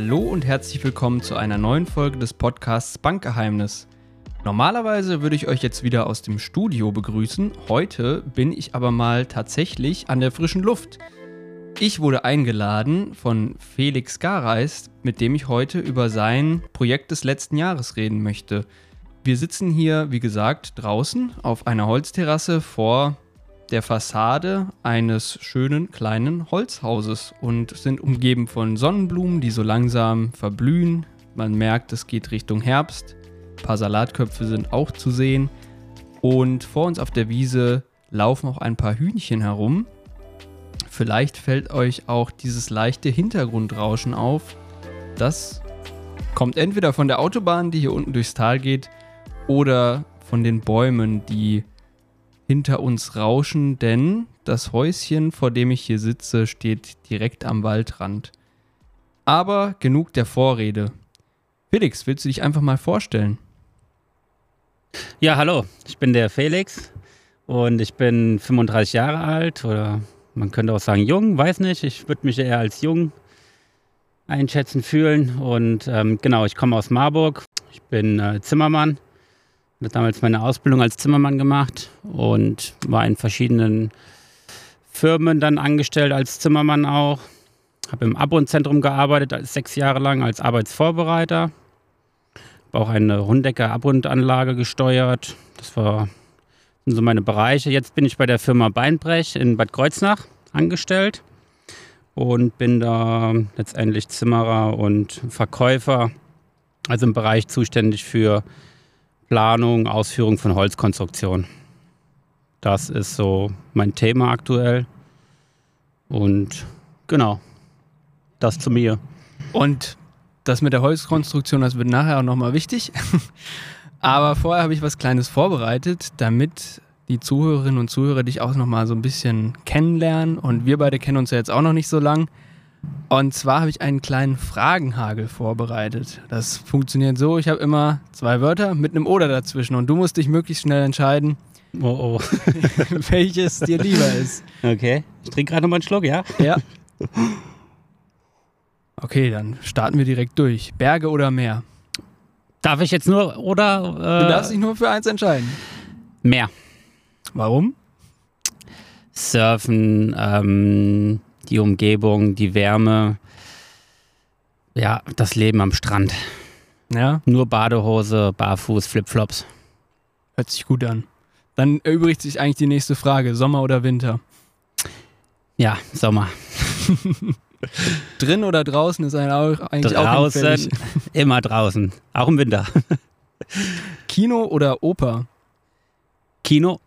Hallo und herzlich willkommen zu einer neuen Folge des Podcasts Bankgeheimnis. Normalerweise würde ich euch jetzt wieder aus dem Studio begrüßen. Heute bin ich aber mal tatsächlich an der frischen Luft. Ich wurde eingeladen von Felix Gareist, mit dem ich heute über sein Projekt des letzten Jahres reden möchte. Wir sitzen hier, wie gesagt, draußen auf einer Holzterrasse vor der Fassade eines schönen kleinen Holzhauses und sind umgeben von Sonnenblumen, die so langsam verblühen. Man merkt, es geht Richtung Herbst. Ein paar Salatköpfe sind auch zu sehen. Und vor uns auf der Wiese laufen auch ein paar Hühnchen herum. Vielleicht fällt euch auch dieses leichte Hintergrundrauschen auf. Das kommt entweder von der Autobahn, die hier unten durchs Tal geht, oder von den Bäumen, die hinter uns rauschen, denn das Häuschen, vor dem ich hier sitze, steht direkt am Waldrand. Aber genug der Vorrede. Felix, willst du dich einfach mal vorstellen? Ja, hallo, ich bin der Felix und ich bin 35 Jahre alt oder man könnte auch sagen jung, weiß nicht. Ich würde mich eher als jung einschätzen fühlen und ähm, genau, ich komme aus Marburg. Ich bin äh, Zimmermann habe damals meine Ausbildung als Zimmermann gemacht und war in verschiedenen Firmen dann angestellt als Zimmermann auch. Habe im Abronzentrum gearbeitet, sechs Jahre lang als Arbeitsvorbereiter. Habe auch eine Rundecker Abrundanlage gesteuert. Das war sind so meine Bereiche. Jetzt bin ich bei der Firma Beinbrech in Bad Kreuznach angestellt und bin da letztendlich Zimmerer und Verkäufer, also im Bereich zuständig für Planung, Ausführung von Holzkonstruktion. Das ist so mein Thema aktuell. Und genau, das zu mir. Und das mit der Holzkonstruktion, das wird nachher auch nochmal wichtig. Aber vorher habe ich was Kleines vorbereitet, damit die Zuhörerinnen und Zuhörer dich auch nochmal so ein bisschen kennenlernen. Und wir beide kennen uns ja jetzt auch noch nicht so lang. Und zwar habe ich einen kleinen Fragenhagel vorbereitet. Das funktioniert so, ich habe immer zwei Wörter mit einem Oder dazwischen und du musst dich möglichst schnell entscheiden, oh, oh. welches dir lieber ist. Okay, ich trinke gerade nochmal einen Schluck, ja? Ja. Okay, dann starten wir direkt durch. Berge oder Meer? Darf ich jetzt nur oder? Äh, du darfst dich nur für eins entscheiden. Meer. Warum? Surfen, ähm, die Umgebung, die Wärme, ja, das Leben am Strand. Ja. Nur Badehose, Barfuß, Flipflops. Hört sich gut an. Dann erübrigt sich eigentlich die nächste Frage: Sommer oder Winter? Ja, Sommer. Drin oder draußen ist eigentlich draußen, auch immer draußen, auch im Winter. Kino oder Oper? Kino.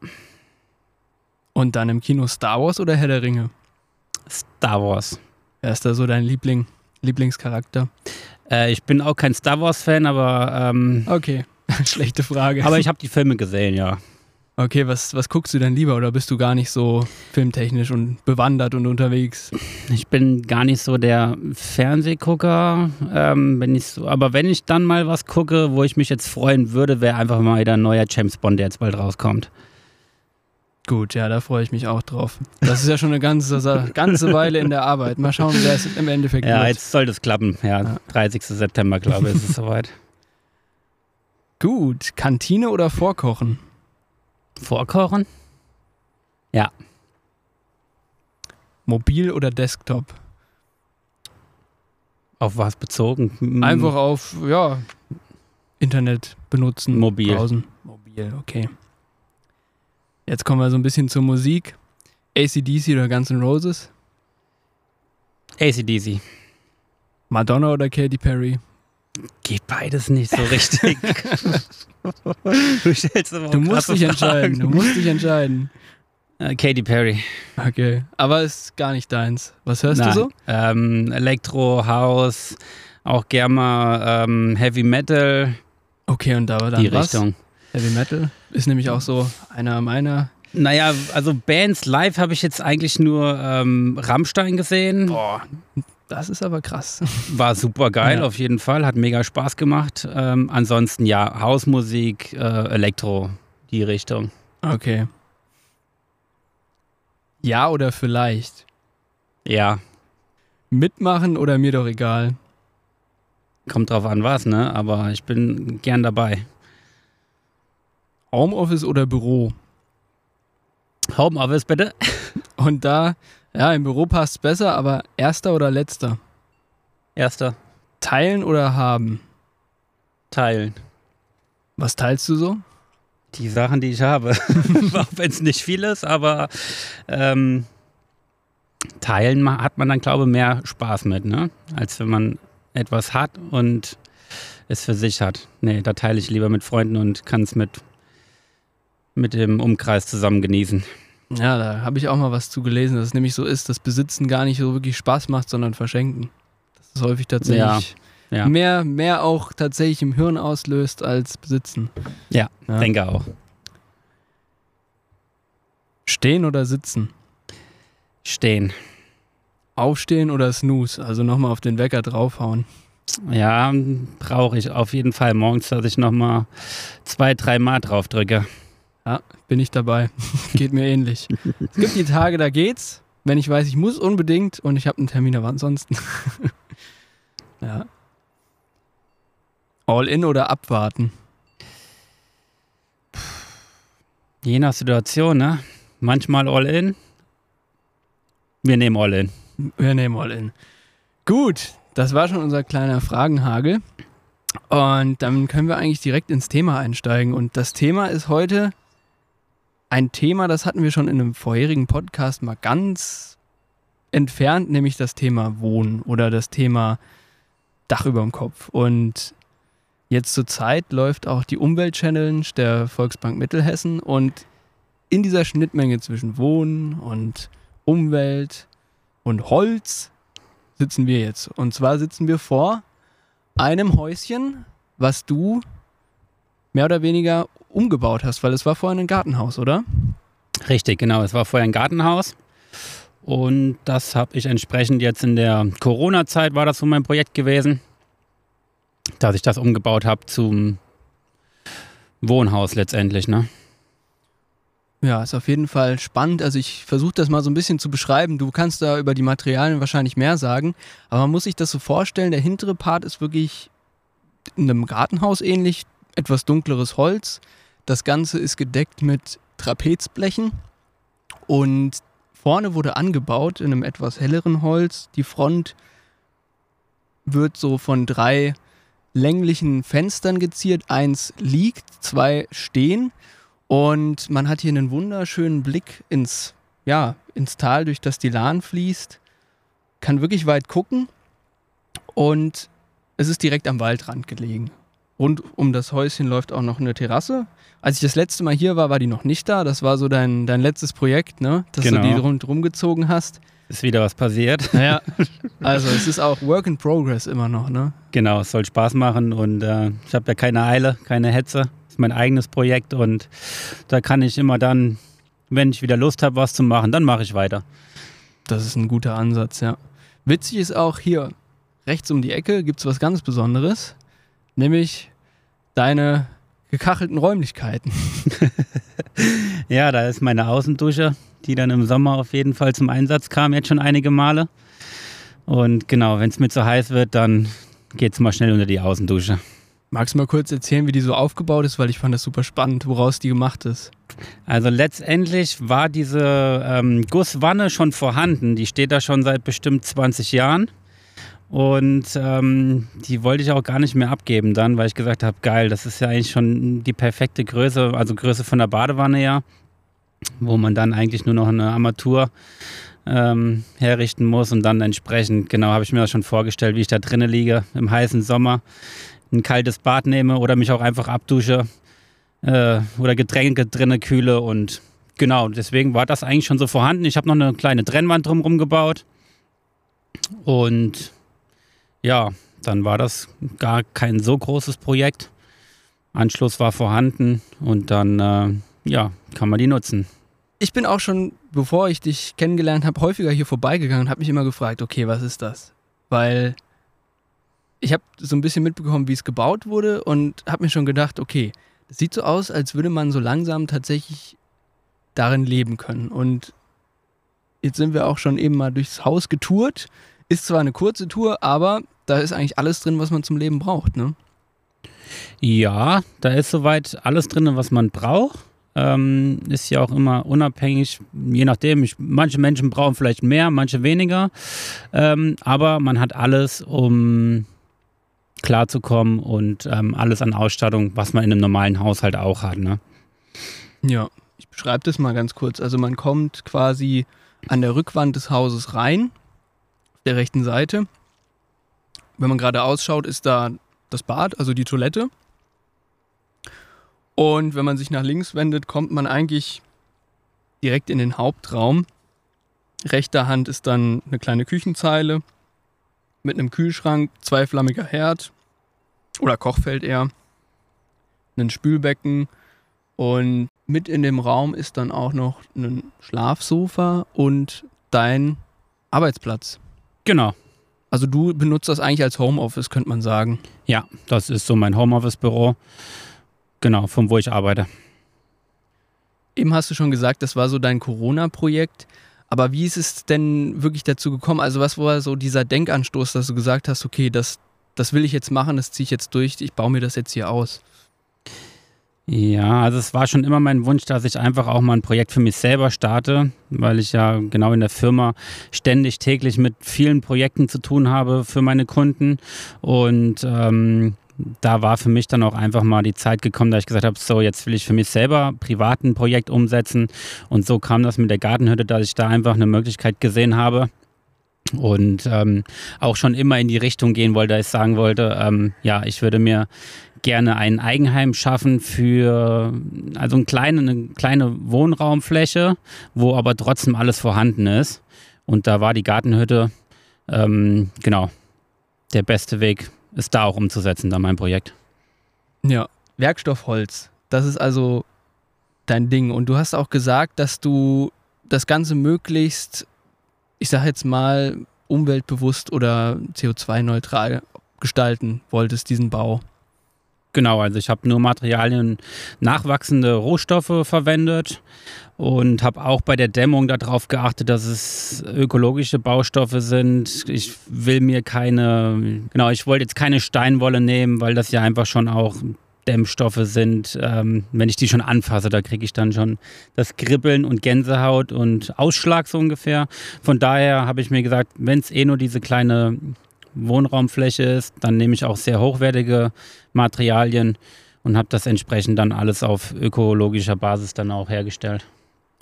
Und dann im Kino Star Wars oder Herr der Ringe? Star Wars. Wer ist da so dein Liebling, Lieblingscharakter? Äh, ich bin auch kein Star Wars-Fan, aber. Ähm, okay, schlechte Frage. Aber ich habe die Filme gesehen, ja. Okay, was, was guckst du denn lieber oder bist du gar nicht so filmtechnisch und bewandert und unterwegs? Ich bin gar nicht so der Fernsehgucker. Ähm, wenn ich so, aber wenn ich dann mal was gucke, wo ich mich jetzt freuen würde, wäre einfach mal wieder ein neuer James Bond, der jetzt bald rauskommt. Gut, ja, da freue ich mich auch drauf. Das ist ja schon eine ganze, ganze Weile in der Arbeit. Mal schauen, wer es im Endeffekt ja, wird. Ja, jetzt soll das klappen. Ja, ja. 30. September, glaube ich, ist es soweit. Gut, Kantine oder Vorkochen? Vorkochen? Ja. Mobil oder Desktop? Auf was bezogen? Hm. Einfach auf, ja, Internet benutzen. Mobil. Browsen. Mobil, okay. Jetzt kommen wir so ein bisschen zur Musik. ACDC oder Guns N' Roses? ACDC. Madonna oder Katy Perry? Geht beides nicht so richtig. du, stellst aber du musst dich Fragen. entscheiden. Du musst dich entscheiden. Uh, Katy Perry. Okay, aber ist gar nicht deins. Was hörst Nein. du so? Ähm, Elektro, House, auch gerne mal ähm, Heavy Metal. Okay, und da war dann die was? Richtung. Heavy Metal ist nämlich auch so einer meiner. Naja, also Bands live habe ich jetzt eigentlich nur ähm, Rammstein gesehen. Boah, das ist aber krass. War super geil, ja. auf jeden Fall. Hat mega Spaß gemacht. Ähm, ansonsten ja, Hausmusik, äh, Elektro, die Richtung. Okay. Ja oder vielleicht? Ja. Mitmachen oder mir doch egal? Kommt drauf an was, ne? Aber ich bin gern dabei. Homeoffice oder Büro? Homeoffice bitte. Und da, ja, im Büro passt es besser, aber erster oder letzter? Erster. Teilen oder haben? Teilen. Was teilst du so? Die Sachen, die ich habe. Auch wenn es nicht viel ist, aber ähm, teilen hat man dann, glaube ich, mehr Spaß mit, ne? Als wenn man etwas hat und es für sich hat. Nee, da teile ich lieber mit Freunden und kann es mit, mit dem Umkreis zusammen genießen. Ja, da habe ich auch mal was zu gelesen, dass es nämlich so ist, dass Besitzen gar nicht so wirklich Spaß macht, sondern Verschenken. Das ist häufig tatsächlich Ja, ja. Mehr, mehr auch tatsächlich im Hirn auslöst als Besitzen. Ja, Ja. denke auch. Stehen oder sitzen? Stehen. Aufstehen oder Snooze? Also nochmal auf den Wecker draufhauen. Ja, brauche ich auf jeden Fall morgens, dass ich nochmal zwei, drei Mal drauf drücke. Ja, bin ich dabei. Geht mir ähnlich. Es gibt die Tage, da geht's, wenn ich weiß, ich muss unbedingt und ich habe einen Termin, aber ansonsten. ja. All in oder abwarten? Je nach Situation, ne? Manchmal all in. Wir nehmen all in. Wir nehmen all in. Gut, das war schon unser kleiner Fragenhagel. Und dann können wir eigentlich direkt ins Thema einsteigen. Und das Thema ist heute ein Thema, das hatten wir schon in einem vorherigen Podcast mal ganz entfernt, nämlich das Thema Wohnen oder das Thema Dach über dem Kopf. Und jetzt zur Zeit läuft auch die Umwelt-Challenge der Volksbank Mittelhessen. Und in dieser Schnittmenge zwischen Wohnen und Umwelt und Holz sitzen wir jetzt. Und zwar sitzen wir vor einem Häuschen, was du mehr oder weniger umgebaut hast, weil es war vorher ein Gartenhaus, oder? Richtig, genau. Es war vorher ein Gartenhaus. Und das habe ich entsprechend jetzt in der Corona-Zeit, war das so mein Projekt gewesen, dass ich das umgebaut habe zum Wohnhaus letztendlich. Ne? Ja, ist auf jeden Fall spannend. Also ich versuche das mal so ein bisschen zu beschreiben. Du kannst da über die Materialien wahrscheinlich mehr sagen, aber man muss sich das so vorstellen, der hintere Part ist wirklich in einem Gartenhaus ähnlich, etwas dunkleres Holz. Das Ganze ist gedeckt mit Trapezblechen und vorne wurde angebaut in einem etwas helleren Holz. Die Front wird so von drei länglichen Fenstern geziert. Eins liegt, zwei stehen. Und man hat hier einen wunderschönen Blick ins, ja, ins Tal, durch das die Lahn fließt. Kann wirklich weit gucken. Und es ist direkt am Waldrand gelegen. Rund um das Häuschen läuft auch noch eine Terrasse. Als ich das letzte Mal hier war, war die noch nicht da. Das war so dein, dein letztes Projekt, ne? Dass Genau. du die rundherum gezogen hast. Ist wieder was passiert. Naja, also es ist auch Work in Progress immer noch, ne? Genau, es soll Spaß machen und äh, ich habe ja keine Eile, keine Hetze. ist mein eigenes Projekt und da kann ich immer dann, wenn ich wieder Lust habe, was zu machen, dann mache ich weiter. Das ist ein guter Ansatz, ja. Witzig ist auch hier, rechts um die Ecke gibt es was ganz Besonderes, nämlich deine gekachelten Räumlichkeiten. Ja, da ist meine Außendusche, die dann im Sommer auf jeden Fall zum Einsatz kam, jetzt schon einige Male. Und genau, wenn es mir zu heiß wird, dann geht es mal schnell unter die Außendusche. Magst du mal kurz erzählen, wie die so aufgebaut ist, weil ich fand das super spannend, woraus die gemacht ist. Also letztendlich war diese ähm, Gusswanne schon vorhanden. Die steht da schon seit bestimmt 20 Jahren. Und ähm, die wollte ich auch gar nicht mehr abgeben dann, weil ich gesagt habe, geil, das ist ja eigentlich schon die perfekte Größe, also Größe von der Badewanne ja, wo man dann eigentlich nur noch eine Armatur ähm, herrichten muss und dann entsprechend, genau, habe ich mir das schon vorgestellt, wie ich da drinnen liege im heißen Sommer, ein kaltes Bad nehme oder mich auch einfach abdusche äh, oder Getränke drinnen kühle und genau, deswegen war das eigentlich schon so vorhanden. Ich habe noch eine kleine Trennwand drumherum gebaut und ja, dann war das gar kein so großes Projekt. Anschluss war vorhanden und dann äh, ja, kann man die nutzen. Ich bin auch schon, bevor ich dich kennengelernt habe, häufiger hier vorbeigegangen und habe mich immer gefragt, okay, was ist das? Weil ich habe so ein bisschen mitbekommen, wie es gebaut wurde und habe mir schon gedacht, okay, das sieht so aus, als würde man so langsam tatsächlich darin leben können. Und jetzt sind wir auch schon eben mal durchs Haus getourt. Ist zwar eine kurze Tour, aber da ist eigentlich alles drin, was man zum Leben braucht, ne? Ja, da ist soweit alles drin, was man braucht. Ähm, ist ja auch immer unabhängig, je nachdem. Ich, manche Menschen brauchen vielleicht mehr, manche weniger. Ähm, aber man hat alles, um klarzukommen und ähm, alles an Ausstattung, was man in einem normalen Haushalt auch hat. Ne? Ja, ich beschreibe das mal ganz kurz. Also man kommt quasi an der Rückwand des Hauses rein, der rechten Seite. Wenn man gerade ausschaut, ist da das Bad, also die Toilette. Und wenn man sich nach links wendet, kommt man eigentlich direkt in den Hauptraum. Rechter Hand ist dann eine kleine Küchenzeile mit einem Kühlschrank, zweiflammiger Herd oder Kochfeld eher, ein Spülbecken und mit in dem Raum ist dann auch noch ein Schlafsofa und dein Arbeitsplatz. Genau. Also du benutzt das eigentlich als Homeoffice, könnte man sagen. Ja, das ist so mein Homeoffice-Büro. Genau, von wo ich arbeite. Eben hast du schon gesagt, das war so dein Corona-Projekt. Aber wie ist es denn wirklich dazu gekommen? Also was war so dieser Denkanstoß, dass du gesagt hast, okay, das, das will ich jetzt machen, das ziehe ich jetzt durch, ich baue mir das jetzt hier aus? Ja, also es war schon immer mein Wunsch, dass ich einfach auch mal ein Projekt für mich selber starte, weil ich ja genau in der Firma ständig täglich mit vielen Projekten zu tun habe für meine Kunden. Und ähm, da war für mich dann auch einfach mal die Zeit gekommen, da ich gesagt habe, so jetzt will ich für mich selber privat ein Projekt umsetzen. Und so kam das mit der Gartenhütte, dass ich da einfach eine Möglichkeit gesehen habe, und ähm, auch schon immer in die Richtung gehen wollte, dass ich sagen wollte, ähm, ja, ich würde mir gerne ein Eigenheim schaffen für also eine kleine, eine kleine Wohnraumfläche, wo aber trotzdem alles vorhanden ist. Und da war die Gartenhütte ähm, genau der beste Weg, es da auch umzusetzen, da mein Projekt. Ja, Werkstoffholz, das ist also dein Ding. Und du hast auch gesagt, dass du das Ganze möglichst, ich sage jetzt mal, umweltbewusst oder CO2-neutral gestalten wolltest, diesen Bau. Genau, also ich habe nur Materialien, nachwachsende Rohstoffe verwendet und habe auch bei der Dämmung darauf geachtet, dass es ökologische Baustoffe sind. Ich will mir keine, genau, ich wollte jetzt keine Steinwolle nehmen, weil das ja einfach schon auch Dämmstoffe sind. Ähm, wenn ich die schon anfasse, da kriege ich dann schon das Kribbeln und Gänsehaut und Ausschlag so ungefähr. Von daher habe ich mir gesagt, wenn es eh nur diese kleine Wohnraumfläche ist, dann nehme ich auch sehr hochwertige Materialien und habe das entsprechend dann alles auf ökologischer Basis dann auch hergestellt.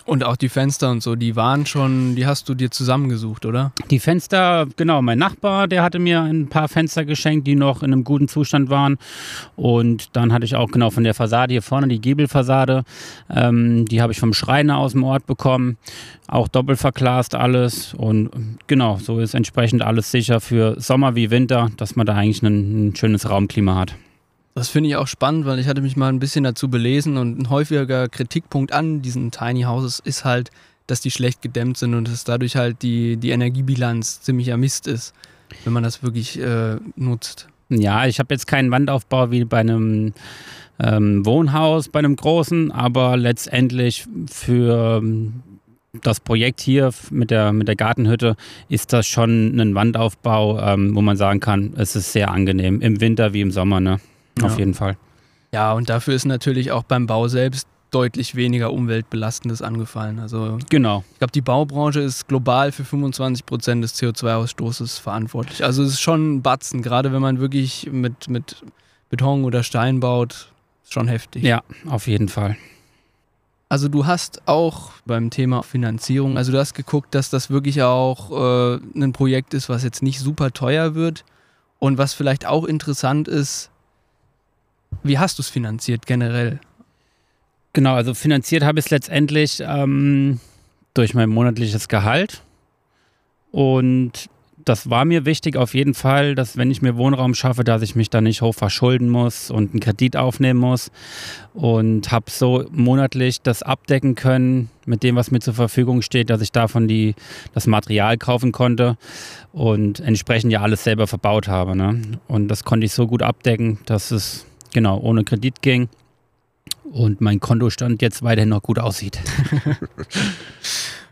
Und auch die Fenster und so, die waren schon, die hast du dir zusammengesucht, oder? Die Fenster, genau, mein Nachbar, der hatte mir ein paar Fenster geschenkt, die noch in einem guten Zustand waren. Und dann hatte ich auch genau von der Fassade hier vorne, die Giebelfassade, ähm, die habe ich vom Schreiner aus dem Ort bekommen. Auch doppelt verglast alles. Und genau, so ist entsprechend alles sicher für Sommer wie Winter, dass man da eigentlich ein, ein schönes Raumklima hat. Das finde ich auch spannend, weil ich hatte mich mal ein bisschen dazu belesen und ein häufiger Kritikpunkt an diesen Tiny Houses ist halt, dass die schlecht gedämmt sind und dass dadurch halt die, die Energiebilanz ziemlicher Mist ist, wenn man das wirklich äh, nutzt. Ja, ich habe jetzt keinen Wandaufbau wie bei einem ähm, Wohnhaus, bei einem großen, aber letztendlich für ähm, das Projekt hier mit der, mit der Gartenhütte ist das schon ein Wandaufbau, ähm, wo man sagen kann, es ist sehr angenehm, im Winter wie im Sommer. Ne? Ja. Auf jeden Fall. Ja, und dafür ist natürlich auch beim Bau selbst deutlich weniger Umweltbelastendes angefallen. Also genau. Ich glaube, die Baubranche ist global für 25 Prozent des CO2-Ausstoßes verantwortlich. Also es ist schon ein Batzen, gerade wenn man wirklich mit, mit Beton oder Stein baut, ist schon heftig. Ja, auf jeden Fall. Also du hast auch beim Thema Finanzierung, also du hast geguckt, dass das wirklich auch äh, ein Projekt ist, was jetzt nicht super teuer wird und was vielleicht auch interessant ist, wie hast du es finanziert generell? Genau, also finanziert habe ich es letztendlich ähm, durch mein monatliches Gehalt. Und das war mir wichtig auf jeden Fall, dass wenn ich mir Wohnraum schaffe, dass ich mich da nicht hoch verschulden muss und einen Kredit aufnehmen muss. Und habe so monatlich das abdecken können mit dem, was mir zur Verfügung steht, dass ich davon die, das Material kaufen konnte und entsprechend ja alles selber verbaut habe. Ne? Und das konnte ich so gut abdecken, dass es genau ohne Kredit ging und mein Kontostand jetzt weiterhin noch gut aussieht.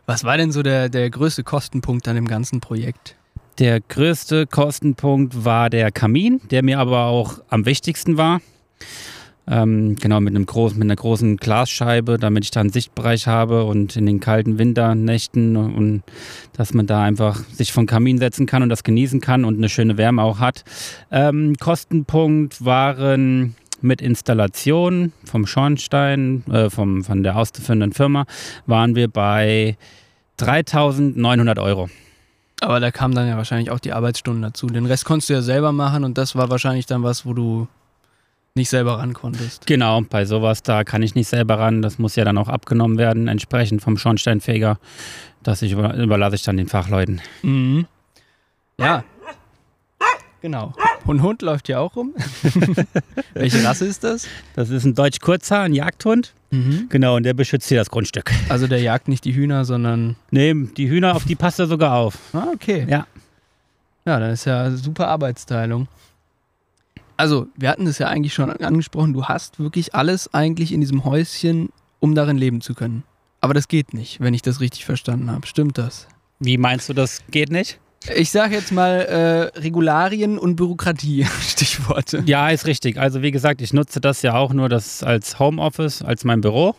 Was war denn so der, der größte Kostenpunkt an dem ganzen Projekt? Der größte Kostenpunkt war der Kamin, der mir aber auch am wichtigsten war. Ähm, genau, mit, einem großen, mit einer großen Glasscheibe, damit ich da einen Sichtbereich habe und in den kalten Winternächten und dass man da einfach sich vom Kamin setzen kann und das genießen kann und eine schöne Wärme auch hat. Ähm, Kostenpunkt waren mit Installation vom Schornstein, äh, vom, von der auszuführenden Firma, waren wir bei 3900 Euro. Aber da kamen dann ja wahrscheinlich auch die Arbeitsstunden dazu. Den Rest konntest du ja selber machen und das war wahrscheinlich dann was, wo du nicht selber ran konntest. Genau, bei sowas, da kann ich nicht selber ran. Das muss ja dann auch abgenommen werden, entsprechend vom Schornsteinfeger. Das ich über, überlasse ich dann den Fachleuten. Mhm. Ja. Genau. Und Hund läuft hier auch rum. Welche Rasse ist das? Das ist ein Deutsch Kurzhaar, ein Jagdhund. Mhm. Genau, und der beschützt hier das Grundstück. Also der jagt nicht die Hühner, sondern. Nee, die Hühner, auf die passt er sogar auf. Ah, okay. Ja. Ja, dann ist ja super Arbeitsteilung. Also, wir hatten es ja eigentlich schon angesprochen, du hast wirklich alles eigentlich in diesem Häuschen, um darin leben zu können. Aber das geht nicht, wenn ich das richtig verstanden habe. Stimmt das? Wie meinst du, das geht nicht? Ich sage jetzt mal äh, Regularien und Bürokratie, Stichworte. Ja, ist richtig. Also wie gesagt, ich nutze das ja auch nur das als Homeoffice, als mein Büro.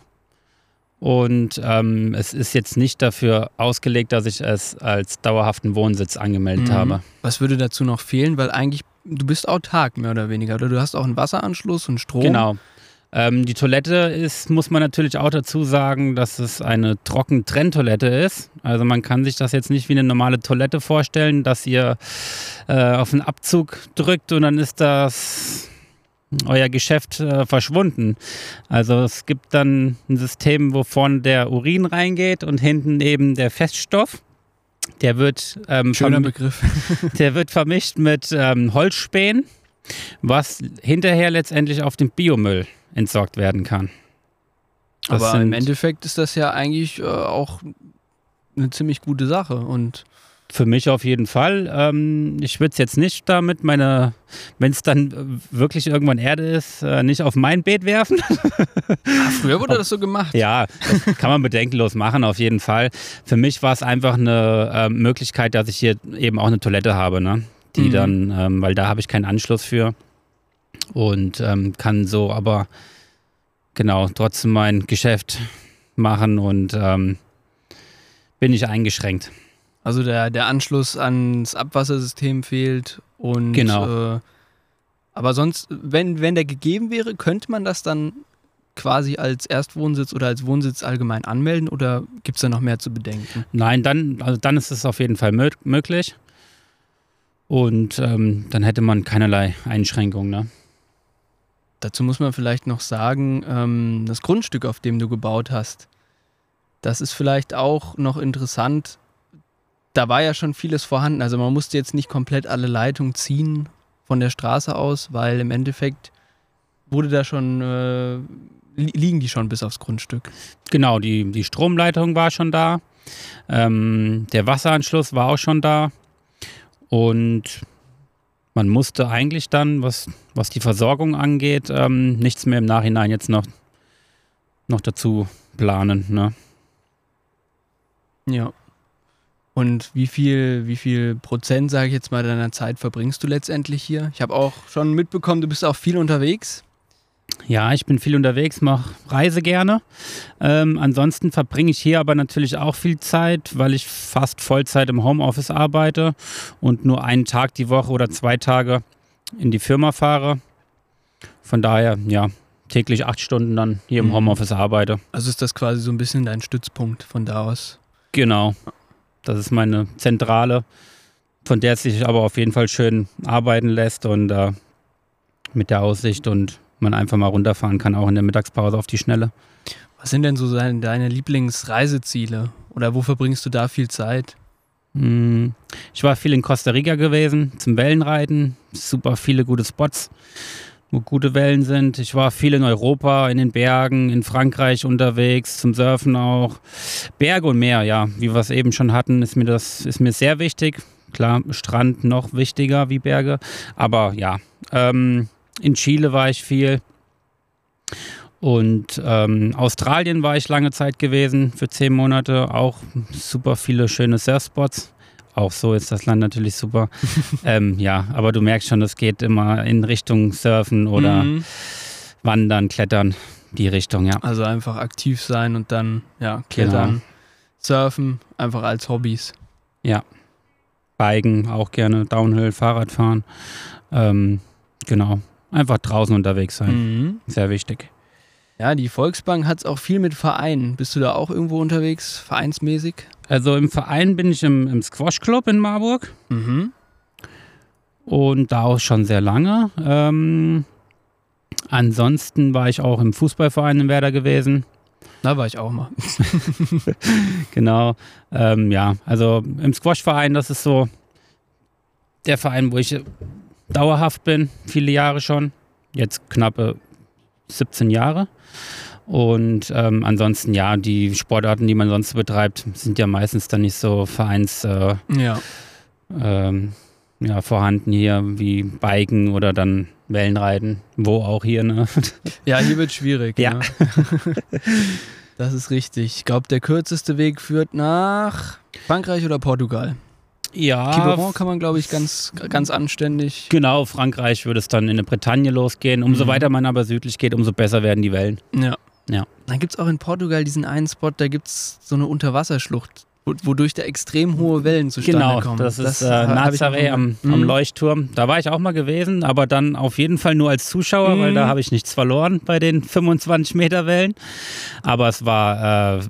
Und ähm, es ist jetzt nicht dafür ausgelegt, dass ich es als dauerhaften Wohnsitz angemeldet Mhm. habe. Was würde dazu noch fehlen? Weil eigentlich, du bist autark mehr oder weniger. Oder du hast auch einen Wasseranschluss und Strom. Genau. Ähm, die Toilette ist, muss man natürlich auch dazu sagen, dass es eine Trockentrenntoilette ist. Also man kann sich das jetzt nicht wie eine normale Toilette vorstellen, dass ihr äh, auf den Abzug drückt und dann ist das euer Geschäft äh, verschwunden. Also es gibt dann ein System, wo vorne der Urin reingeht und hinten eben der Feststoff. Der wird, ähm, Schöner Begriff. der wird vermischt mit ähm, Holzspänen, was hinterher letztendlich auf den Biomüll entsorgt werden kann. Das Aber im Endeffekt ist das ja eigentlich äh, auch eine ziemlich gute Sache. Und Für mich auf jeden Fall. Ähm, ich würde es jetzt nicht damit meine, wenn es dann wirklich irgendwann Erde ist, äh, nicht auf mein Beet werfen. ah, früher wurde das so gemacht. ja, das kann man bedenkenlos machen, auf jeden Fall. Für mich war es einfach eine äh, Möglichkeit, dass ich hier eben auch eine Toilette habe, ne? Die Mhm. dann, ähm, weil da habe ich keinen Anschluss für und ähm, kann so aber genau trotzdem mein Geschäft machen und ähm, bin nicht eingeschränkt. Also der, der Anschluss ans Abwassersystem fehlt und Genau. äh, aber sonst, wenn, wenn der gegeben wäre, könnte man das dann quasi als Erstwohnsitz oder als Wohnsitz allgemein anmelden oder gibt es da noch mehr zu bedenken? Nein, dann, also dann ist es auf jeden Fall mö möglich. Und ähm, dann hätte man keinerlei Einschränkungen. Ne? Dazu muss man vielleicht noch sagen, ähm, das Grundstück, auf dem du gebaut hast, das ist vielleicht auch noch interessant. Da war ja schon vieles vorhanden. Also man musste jetzt nicht komplett alle Leitungen ziehen von der Straße aus, weil im Endeffekt wurde da schon, äh, li liegen die schon bis aufs Grundstück. Genau, die, die Stromleitung war schon da. Ähm, der Wasseranschluss war auch schon da. Und man musste eigentlich dann, was, was die Versorgung angeht, ähm, nichts mehr im Nachhinein jetzt noch, noch dazu planen. Ne? Ja. Und wie viel, wie viel Prozent, sage ich jetzt mal, deiner Zeit verbringst du letztendlich hier? Ich habe auch schon mitbekommen, du bist auch viel unterwegs. Ja, ich bin viel unterwegs, mache Reise gerne. Ähm, ansonsten verbringe ich hier aber natürlich auch viel Zeit, weil ich fast Vollzeit im Homeoffice arbeite und nur einen Tag die Woche oder zwei Tage in die Firma fahre. Von daher, ja, täglich acht Stunden dann hier im Mhm. Homeoffice arbeite. Also ist das quasi so ein bisschen dein Stützpunkt von da aus. Genau. Das ist meine Zentrale, von der es sich aber auf jeden Fall schön arbeiten lässt und äh, mit der Aussicht und man einfach mal runterfahren kann, auch in der Mittagspause auf die Schnelle. Was sind denn so deine, Lieblingsreiseziele? Oder wo verbringst du da viel Zeit? Mm, Ich war viel in Costa Rica gewesen zum Wellenreiten. Super viele gute Spots, wo gute Wellen sind. Ich war viel in Europa, in den Bergen, in Frankreich unterwegs, zum Surfen auch. Berge und Meer, ja, wie wir es eben schon hatten, ist mir das ist mir sehr wichtig. Klar, Strand noch wichtiger wie Berge. Aber ja, ähm, in Chile war ich viel. Und ähm, Australien war ich lange Zeit gewesen, für zehn Monate. Auch super viele schöne Surfspots. Auch so ist das Land natürlich super. ähm, ja, aber du merkst schon, es geht immer in Richtung Surfen oder Mhm. Wandern, Klettern, die Richtung, ja. Also einfach aktiv sein und dann, ja, klettern, Genau. surfen, einfach als Hobbys. Biken auch gerne, Downhill, Fahrradfahren. Ähm, genau, einfach draußen unterwegs sein, Mhm. sehr wichtig. Ja, die Volksbank hat es auch viel mit Vereinen. Bist du da auch irgendwo unterwegs, vereinsmäßig? Also im Verein bin ich im, im Squash Club in Marburg Mhm. und da auch schon sehr lange. Ähm, ansonsten war ich auch im Fußballverein in Werder gewesen. Da war ich auch mal. Genau. Ähm, ja, also im Squash-Verein, das ist so der Verein, wo ich dauerhaft bin, viele Jahre schon. Jetzt knappe 17 Jahre. Und ähm, ansonsten, ja, die Sportarten, die man sonst betreibt, sind ja meistens dann nicht so Vereins äh, Ja. ähm, ja, vorhanden hier, wie Biken oder dann Wellenreiten, wo auch hier, ne? Ja, hier wird schwierig. Ja. Ne? Das ist richtig. Ich glaube, der kürzeste Weg führt nach Frankreich oder Portugal. Ja, Quiberon kann man, glaube ich, ganz, ganz anständig. Genau, Frankreich würde es dann in der Bretagne losgehen. Umso Mhm. weiter man aber südlich geht, umso besser werden die Wellen. Ja. Ja. Dann gibt es auch in Portugal diesen einen Spot, da gibt es so eine Unterwasserschlucht, wo- wodurch da extrem hohe Wellen zustande Genau, kommen. das ist äh, hab ich Nazaré am, am Mhm. Leuchtturm. Da war ich auch mal gewesen, aber dann auf jeden Fall nur als Zuschauer, weil Mhm. da habe ich nichts verloren bei den 25 Meter Wellen. Aber es war äh,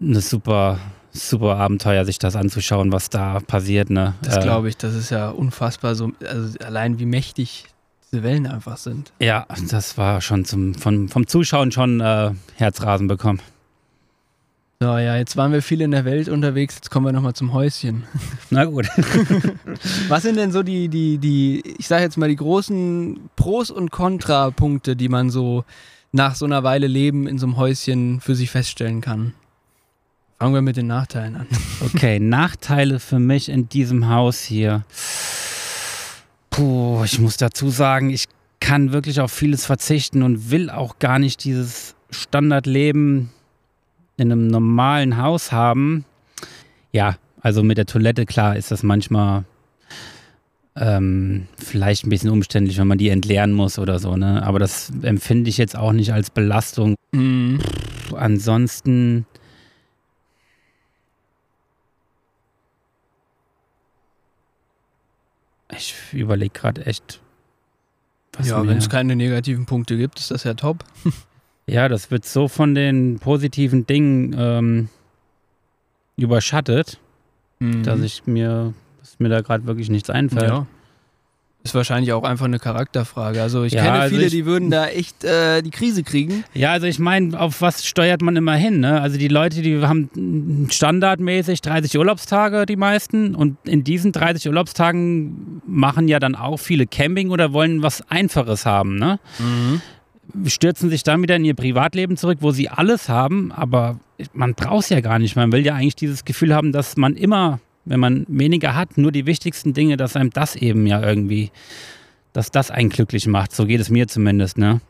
eine super, super Abenteuer, sich das anzuschauen, was da passiert. Ne? Das Äh, glaube ich, das ist ja unfassbar, so, also allein wie mächtig diese Wellen einfach sind. Ja, das war schon zum, von, vom Zuschauen schon äh, Herzrasen bekommen. So, ja, jetzt waren wir viel in der Welt unterwegs, jetzt kommen wir nochmal zum Häuschen. Na gut. Was sind denn so die, die, die, ich sage jetzt mal, die großen Pros und Kontrapunkte, die man so nach so einer Weile Leben in so einem Häuschen für sich feststellen kann? Fangen wir mit den Nachteilen an. Okay, Nachteile für mich in diesem Haus hier. Puh, ich muss dazu sagen, ich kann wirklich auf vieles verzichten und will auch gar nicht dieses Standardleben in einem normalen Haus haben. Ja, also mit der Toilette, klar, ist das manchmal ähm, vielleicht ein bisschen umständlich, wenn man die entleeren muss oder so, ne? Aber das empfinde ich jetzt auch nicht als Belastung. Mhm. Ansonsten. Ich überlege gerade echt. was Ja, wenn es keine negativen Punkte gibt, ist das ja top. ja, das wird so von den positiven Dingen ähm, überschattet, Mhm. dass ich mir, dass mir da gerade wirklich nichts einfällt. Ja. Ist wahrscheinlich auch einfach eine Charakterfrage. Also ich Ja, kenne also viele, ich- die würden da echt äh, die Krise kriegen. Ja, also ich meine, auf was steuert man immer hin? Ne? Also die Leute, die haben standardmäßig 30 Urlaubstage, die meisten. Und in diesen 30 Urlaubstagen machen ja dann auch viele Camping oder wollen was Einfaches haben. Ne? Stürzen sich dann wieder in ihr Privatleben zurück, wo sie alles haben, aber man braucht es ja gar nicht. Man will ja eigentlich dieses Gefühl haben, dass man immer, wenn man weniger hat, nur die wichtigsten Dinge, dass einem das eben ja irgendwie, dass das einen glücklich macht. So geht es mir zumindest, ne?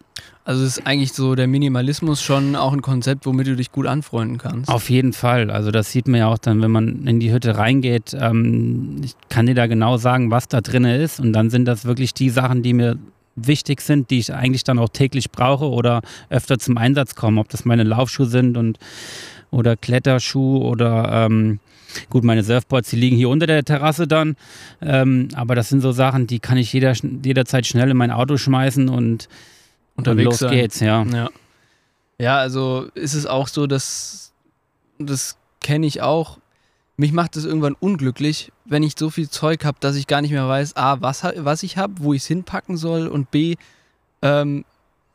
Also ist eigentlich so der Minimalismus schon auch ein Konzept, womit du dich gut anfreunden kannst. Auf jeden Fall. Also das sieht man ja auch dann, wenn man in die Hütte reingeht. Ähm, ich kann dir da genau sagen, was da drin ist. Und dann sind das wirklich die Sachen, die mir wichtig sind, die ich eigentlich dann auch täglich brauche oder öfter zum Einsatz kommen. Ob das meine Laufschuhe sind und oder Kletterschuh oder ähm, gut, meine Surfboards, die liegen hier unter der Terrasse dann. Ähm, aber das sind so Sachen, die kann ich jeder, jederzeit schnell in mein Auto schmeißen und, und Unterwegs los sein. geht's, ja. Ja. Ja, also ist es auch so, dass das kenne ich auch. Mich macht es irgendwann unglücklich, wenn ich so viel Zeug habe, dass ich gar nicht mehr weiß, A, was, was ich habe, wo ich es hinpacken soll und B, ähm,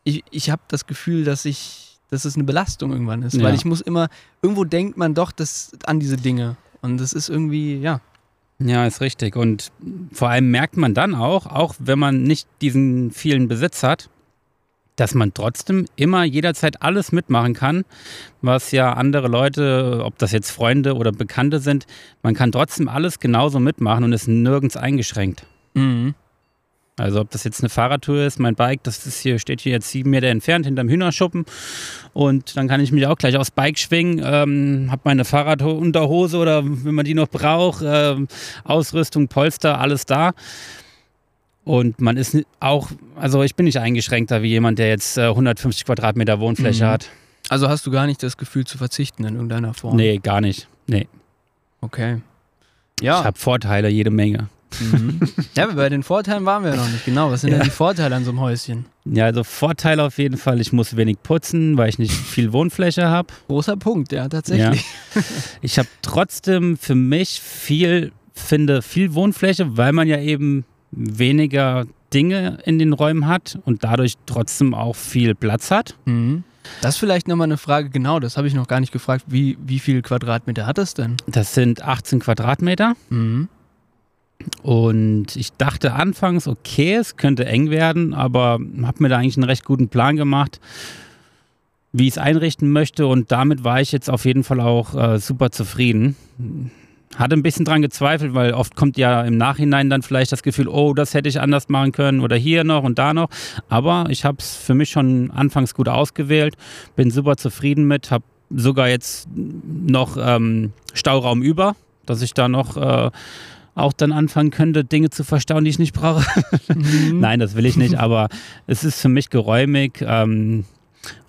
ich, ich habe das Gefühl, dass ich, dass es eine Belastung irgendwann ist. Ja. Weil ich muss immer, irgendwo denkt man doch das, an diese Dinge. Und das ist irgendwie, ja. Ja, ist richtig. Und vor allem merkt man dann auch, auch wenn man nicht diesen vielen Besitz hat, dass man trotzdem immer jederzeit alles mitmachen kann, was ja andere Leute, ob das jetzt Freunde oder Bekannte sind, man kann trotzdem alles genauso mitmachen und ist nirgends eingeschränkt. Mhm. Also ob das jetzt eine Fahrradtour ist, mein Bike, das ist hier, steht hier jetzt sieben Meter entfernt hinterm Hühnerschuppen. Und dann kann ich mich auch gleich aufs Bike schwingen, ähm, habe meine Fahrradunterhose oder wenn man die noch braucht, äh, Ausrüstung, Polster, alles da. Und man ist auch, also ich bin nicht eingeschränkter wie jemand, der jetzt äh, 150 Quadratmeter Wohnfläche Mhm. hat. Also hast du gar nicht das Gefühl zu verzichten in irgendeiner Form? Nee, gar nicht. Nee. Okay. Ich Ja. habe Vorteile jede Menge. Mhm. ja, aber bei den Vorteilen waren wir ja noch nicht. Genau, was sind Ja. denn die Vorteile an so einem Häuschen? Ja, also Vorteile auf jeden Fall. Ich muss wenig putzen, weil ich nicht viel Wohnfläche habe. Großer Punkt, ja, tatsächlich. Ich habe trotzdem für mich viel, finde viel Wohnfläche, weil man ja eben weniger Dinge in den Räumen hat und dadurch trotzdem auch viel Platz hat. Mhm. Das ist vielleicht nochmal eine Frage, genau, das habe ich noch gar nicht gefragt. Wie, wie viel Quadratmeter hat das denn? Das sind 18 Quadratmeter Mhm. Und ich dachte anfangs, okay, es könnte eng werden, aber habe mir da eigentlich einen recht guten Plan gemacht, wie ich es einrichten möchte und damit war ich jetzt auf jeden Fall auch äh, super zufrieden. Hatte ein bisschen dran gezweifelt, weil oft kommt ja im Nachhinein dann vielleicht das Gefühl, oh, das hätte ich anders machen können oder hier noch und da noch. Aber ich habe es für mich schon anfangs gut ausgewählt, bin super zufrieden mit, habe sogar jetzt noch ähm, Stauraum über, dass ich da noch äh, auch dann anfangen könnte, Dinge zu verstauen, die ich nicht brauche. Mhm. Nein, das will ich nicht, aber es ist für mich geräumig. Ähm,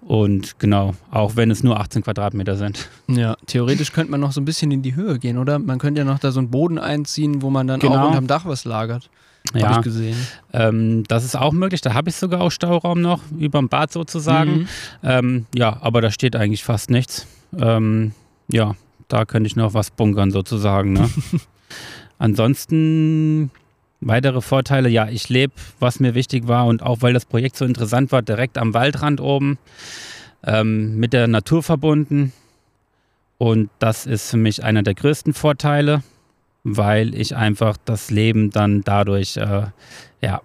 und genau, auch wenn es nur 18 Quadratmeter sind. Ja, theoretisch könnte man noch so ein bisschen in die Höhe gehen, oder? Man könnte ja noch da so einen Boden einziehen, wo man dann Genau. auch unterm Dach was lagert. Habe Ja, ich gesehen. ähm, das ist auch möglich. Da habe ich sogar auch Stauraum noch, über dem Bad sozusagen. Mhm. Ähm, ja, aber da steht eigentlich fast nichts. Ähm, ja, da könnte ich noch was bunkern sozusagen. Ne? Ansonsten weitere Vorteile, ja, ich lebe, was mir wichtig war und auch weil das Projekt so interessant war, direkt am Waldrand oben, ähm, mit der Natur verbunden. Und das ist für mich einer der größten Vorteile, weil ich einfach das Leben dann dadurch, äh, ja,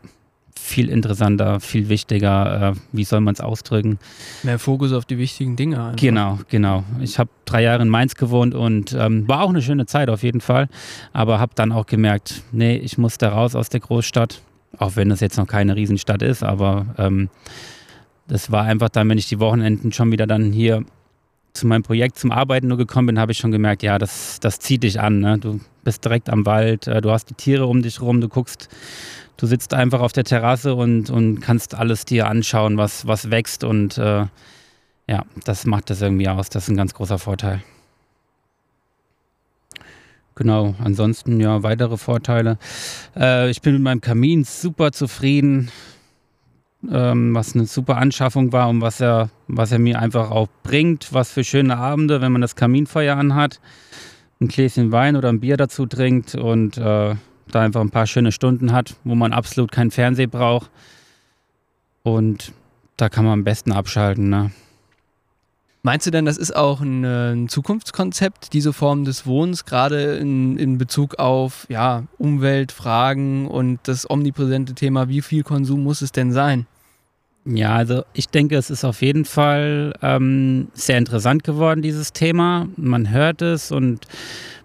viel interessanter, viel wichtiger, äh, wie soll man es ausdrücken, Mehr Fokus auf die wichtigen Dinge. einfach. Genau, genau. Ich habe drei Jahre in Mainz gewohnt und ähm, war auch eine schöne Zeit auf jeden Fall. Aber habe dann auch gemerkt, nee, ich muss da raus aus der Großstadt. Auch wenn das jetzt noch keine Riesenstadt ist, aber ähm, das war einfach dann, wenn ich die Wochenenden schon wieder dann hier zu meinem Projekt zum Arbeiten nur gekommen bin, habe ich schon gemerkt, ja, das, das zieht dich an. Ne? Du bist direkt am Wald, äh, du hast die Tiere um dich rum, du guckst, du sitzt einfach auf der Terrasse und, und kannst alles dir anschauen, was, was wächst und äh, ja, das macht das irgendwie aus. Das ist ein ganz großer Vorteil. Genau, ansonsten ja, weitere Vorteile. Äh, ich bin mit meinem Kamin super zufrieden, ähm, was eine super Anschaffung war und was er, was er mir einfach auch bringt. Was für schöne Abende, wenn man das Kaminfeuer anhat, ein Gläschen Wein oder ein Bier dazu trinkt und äh, da einfach ein paar schöne Stunden hat, wo man absolut keinen Fernseher braucht. Und da kann man am besten abschalten. Ne? Meinst du denn, das ist auch ein, äh, ein Zukunftskonzept, diese Form des Wohnens, gerade in, in Bezug auf ja, Umweltfragen und das omnipräsente Thema, wie viel Konsum muss es denn sein? Ja, also ich denke, es ist auf jeden Fall ähm, sehr interessant geworden, dieses Thema. Man hört es und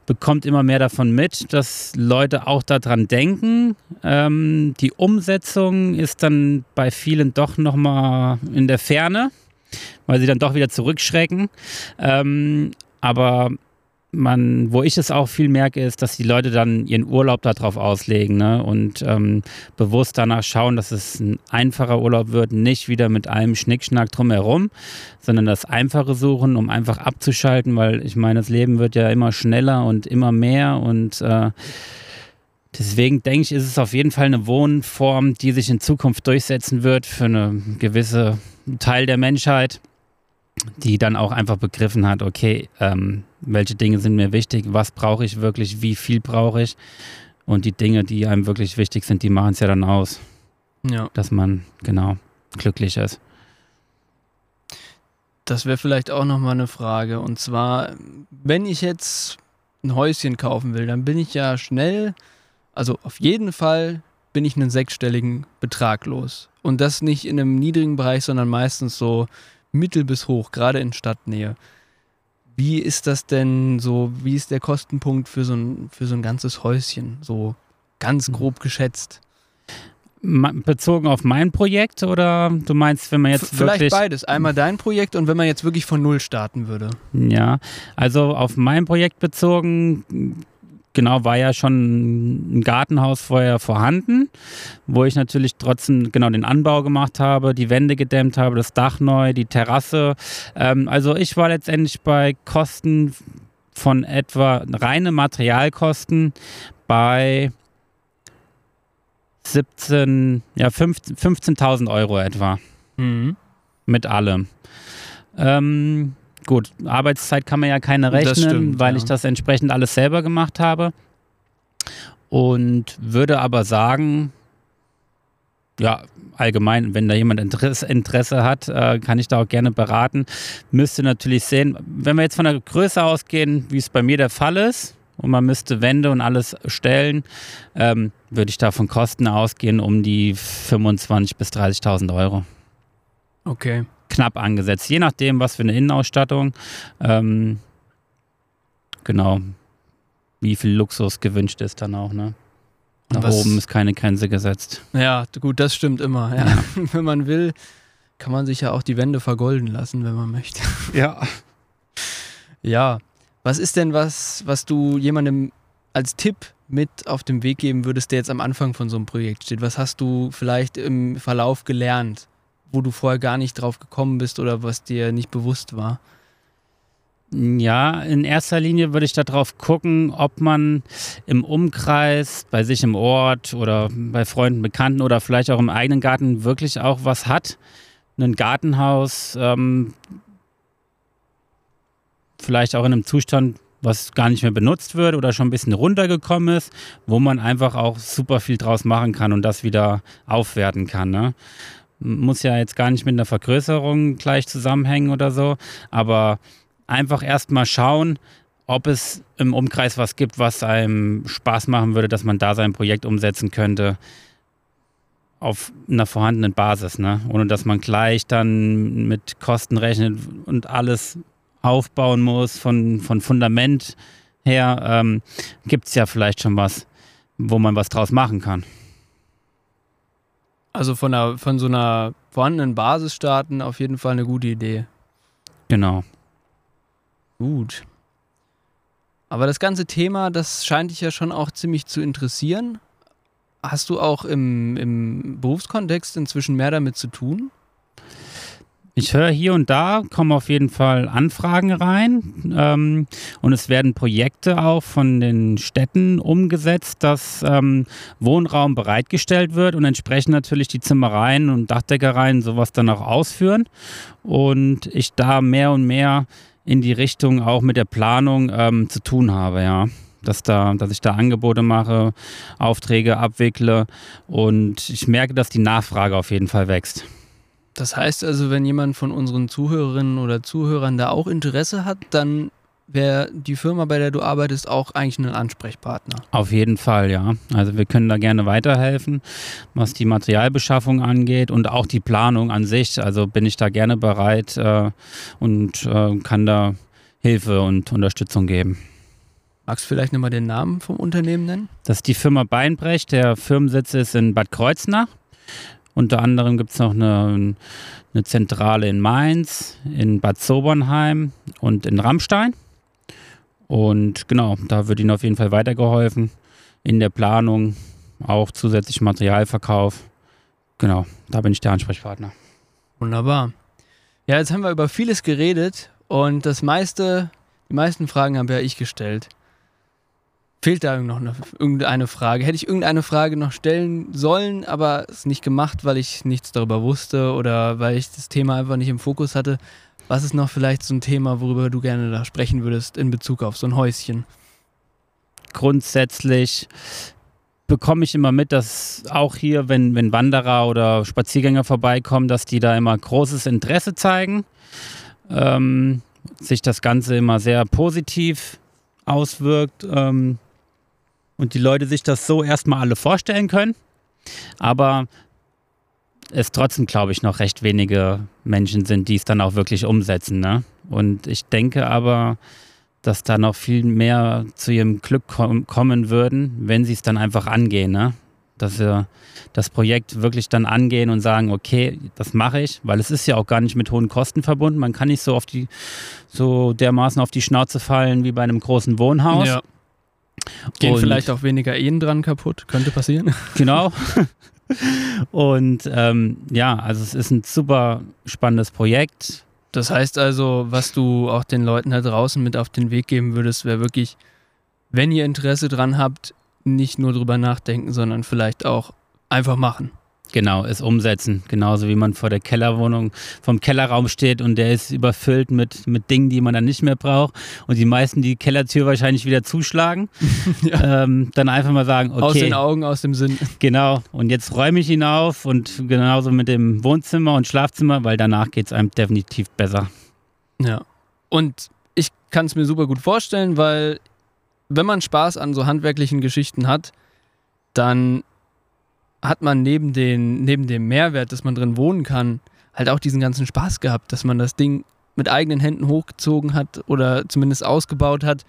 bekommt immer mehr davon mit, dass Leute auch daran denken. Ähm, die Umsetzung ist dann bei vielen doch nochmal in der Ferne, weil sie dann doch wieder zurückschrecken. Ähm, aber man, wo ich es auch viel merke, ist, dass die Leute dann ihren Urlaub darauf auslegen ne? und ähm, bewusst danach schauen, dass es ein einfacher Urlaub wird, nicht wieder mit allem Schnickschnack drumherum, sondern das Einfache suchen, um einfach abzuschalten, weil ich meine, das Leben wird ja immer schneller und immer mehr und äh, deswegen denke ich, ist es auf jeden Fall eine Wohnform, die sich in Zukunft durchsetzen wird für eine gewisse Teil der Menschheit die dann auch einfach begriffen hat, okay, ähm, welche Dinge sind mir wichtig, was brauche ich wirklich, wie viel brauche ich. Und die Dinge, die einem wirklich wichtig sind, die machen es ja dann aus, Ja, dass man genau glücklich ist. das wäre vielleicht auch nochmal eine Frage. Und zwar, wenn ich jetzt ein Häuschen kaufen will, dann bin ich ja schnell, also auf jeden Fall bin ich einen sechsstelligen Betrag los. Und das nicht in einem niedrigen Bereich, sondern meistens so mittel bis hoch, gerade in Stadtnähe. Wie ist das denn so, wie ist der Kostenpunkt für so ein, für so ein ganzes Häuschen? So ganz grob geschätzt. Bezogen auf mein Projekt oder du meinst, wenn man jetzt Vielleicht wirklich... beides. Einmal dein Projekt und wenn man jetzt wirklich von Null starten würde. Ja, also auf mein Projekt bezogen, genau, war ja schon ein Gartenhaus vorher vorhanden, wo ich natürlich trotzdem genau den Anbau gemacht habe, die Wände gedämmt habe, das Dach neu, die Terrasse. Ähm, also ich war letztendlich bei Kosten von etwa reine Materialkosten bei 17, ja 15.000 Euro etwa. Mhm. Mit allem. Ähm, gut, Arbeitszeit kann man ja keine rechnen, stimmt, weil ja. ich das entsprechend alles selber gemacht habe. Und würde aber sagen, ja, allgemein, wenn da jemand Interesse, Interesse hat, äh, kann ich da auch gerne beraten. Müsste natürlich sehen, wenn wir jetzt von der Größe ausgehen, wie es bei mir der Fall ist, und man müsste Wände und alles stellen, ähm, würde ich da von Kosten ausgehen um die 25.000 bis 30.000 Euro. Okay. Knapp angesetzt, je nachdem, was für eine Innenausstattung. Ähm, genau, wie viel Luxus gewünscht ist dann auch. Ne? Nach Was- oben ist keine Grenze gesetzt. Ja, gut, das stimmt immer. Ja. wenn man will, kann man sich ja auch die Wände vergolden lassen, wenn man möchte. Ja. Ja. Was ist denn was, was du jemandem als Tipp mit auf den Weg geben würdest, der jetzt am Anfang von so einem Projekt steht? Was hast du vielleicht im Verlauf gelernt, wo du vorher gar nicht drauf gekommen bist oder was dir nicht bewusst war? Ja, in erster Linie würde ich darauf gucken, ob man im Umkreis, bei sich im Ort oder bei Freunden, Bekannten oder vielleicht auch im eigenen Garten wirklich auch was hat. Ein Gartenhaus, ähm, vielleicht auch in einem Zustand, was gar nicht mehr benutzt wird oder schon ein bisschen runtergekommen ist, wo man einfach auch super viel draus machen kann und das wieder aufwerten kann. Ne? Muss ja jetzt gar nicht mit einer Vergrößerung gleich zusammenhängen oder so, aber einfach erstmal schauen, ob es im Umkreis was gibt, was einem Spaß machen würde, dass man da sein Projekt umsetzen könnte auf einer vorhandenen Basis, ne? ohne dass man gleich dann mit Kosten rechnet und alles aufbauen muss von, von Fundament her, ähm, gibt es ja vielleicht schon was, wo man was draus machen kann. Also von, einer, von so einer vorhandenen Basis starten, auf jeden Fall eine gute Idee. Genau. Gut. Aber das ganze Thema, das scheint dich ja schon auch ziemlich zu interessieren. Hast du auch im, im Berufskontext inzwischen mehr damit zu tun? Ich höre hier und da, kommen auf jeden Fall Anfragen rein ähm, und es werden Projekte auch von den Städten umgesetzt, dass ähm, Wohnraum bereitgestellt wird und entsprechend natürlich die Zimmereien und Dachdeckereien sowas dann auch ausführen und ich da mehr und mehr in die Richtung auch mit der Planung ähm, zu tun habe, ja. Dass, da, dass ich da Angebote mache, Aufträge abwickle und ich merke, dass die Nachfrage auf jeden Fall wächst. Das heißt also, wenn jemand von unseren Zuhörerinnen oder Zuhörern da auch Interesse hat, dann wäre die Firma, bei der du arbeitest, auch eigentlich ein Ansprechpartner. Auf jeden Fall, ja. Also wir können da gerne weiterhelfen, was die Materialbeschaffung angeht und auch die Planung an sich. Also bin ich da gerne bereit äh, und äh, kann da Hilfe und Unterstützung geben. Magst du vielleicht nochmal den Namen vom Unternehmen nennen? Das ist die Firma Beinbrecht. Der Firmensitz ist in Bad Kreuznach. Unter anderem gibt es noch eine, eine Zentrale in Mainz, in Bad Sobernheim und in Rammstein. Und genau, da wird Ihnen auf jeden Fall weitergeholfen in der Planung, auch zusätzlich Materialverkauf. Genau, da bin ich der Ansprechpartner. Wunderbar. Ja, jetzt haben wir über vieles geredet und das meiste, die meisten Fragen habe ja ich gestellt. Fehlt da noch eine, irgendeine Frage? Hätte ich irgendeine Frage noch stellen sollen, aber es nicht gemacht, weil ich nichts darüber wusste oder weil ich das Thema einfach nicht im Fokus hatte. Was ist noch vielleicht so ein Thema, worüber du gerne da sprechen würdest in Bezug auf so ein Häuschen? Grundsätzlich bekomme ich immer mit, dass auch hier, wenn, wenn Wanderer oder Spaziergänger vorbeikommen, dass die da immer großes Interesse zeigen. Ähm, sich das Ganze immer sehr positiv auswirkt ähm, und die Leute sich das so erstmal alle vorstellen können. Aber es trotzdem, glaube ich, noch recht wenige Menschen sind, die es dann auch wirklich umsetzen. Ne? Und ich denke aber, dass da noch viel mehr zu ihrem Glück kom kommen würden, wenn sie es dann einfach angehen. Ne? dass sie das Projekt wirklich dann angehen und sagen, okay, das mache ich, weil es ist ja auch gar nicht mit hohen Kosten verbunden. Man kann nicht so auf die, so dermaßen auf die Schnauze fallen wie bei einem großen Wohnhaus. Ja. Gehen und vielleicht auch weniger Ehen dran kaputt, könnte passieren. Genau. und ähm, ja, also es ist ein super spannendes Projekt. Das heißt also, was du auch den Leuten da draußen mit auf den Weg geben würdest, wäre wirklich, wenn ihr Interesse dran habt, nicht nur drüber nachdenken, sondern vielleicht auch einfach machen. Genau, es umsetzen. Genauso wie man vor der Kellerwohnung, vom Kellerraum steht und der ist überfüllt mit, mit Dingen, die man dann nicht mehr braucht. Und die meisten die Kellertür wahrscheinlich wieder zuschlagen. ja. ähm, dann einfach mal sagen, okay. Aus den Augen, aus dem Sinn. Genau. Und jetzt räume ich ihn auf und genauso mit dem Wohnzimmer und Schlafzimmer, weil danach geht es einem definitiv besser. Ja. Und ich kann es mir super gut vorstellen, weil wenn man Spaß an so handwerklichen Geschichten hat, dann hat man neben, den, neben dem Mehrwert, dass man drin wohnen kann, halt auch diesen ganzen Spaß gehabt, dass man das Ding mit eigenen Händen hochgezogen hat oder zumindest ausgebaut hat.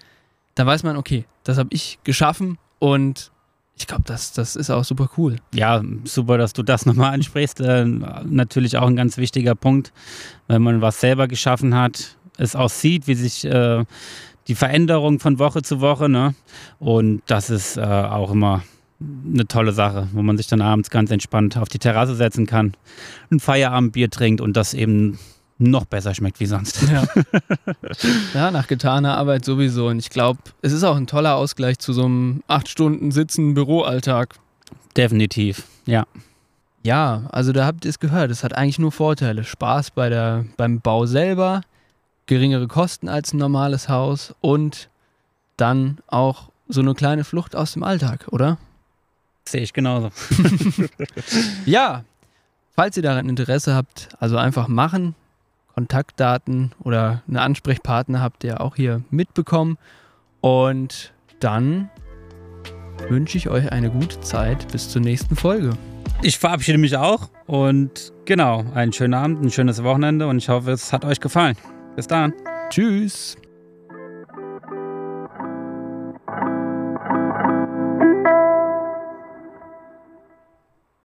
Da weiß man, okay, das habe ich geschaffen und ich glaube, das, das ist auch super cool. Ja, super, dass du das nochmal ansprichst. Äh, natürlich auch ein ganz wichtiger Punkt, wenn man was selber geschaffen hat, es auch sieht, wie sich äh, die Veränderung von Woche zu Woche, ne? Und das ist äh, auch immer eine tolle Sache, wo man sich dann abends ganz entspannt auf die Terrasse setzen kann, ein Feierabendbier trinkt und das eben noch besser schmeckt wie sonst. Ja, ja nach getaner Arbeit sowieso. Und ich glaube, es ist auch ein toller Ausgleich zu so einem acht Stunden Sitzen Büroalltag. Definitiv, ja. Ja, also da habt ihr es gehört. Es hat eigentlich nur Vorteile. Spaß bei der, beim Bau selber, geringere Kosten als ein normales Haus und dann auch so eine kleine Flucht aus dem Alltag, oder? Sehe ich genauso. ja, falls ihr daran Interesse habt, also einfach machen. Kontaktdaten oder einen Ansprechpartner habt ihr auch hier mitbekommen. Und dann wünsche ich euch eine gute Zeit bis zur nächsten Folge. Ich verabschiede mich auch und genau, einen schönen Abend, ein schönes Wochenende und ich hoffe, es hat euch gefallen. Bis dann. Tschüss.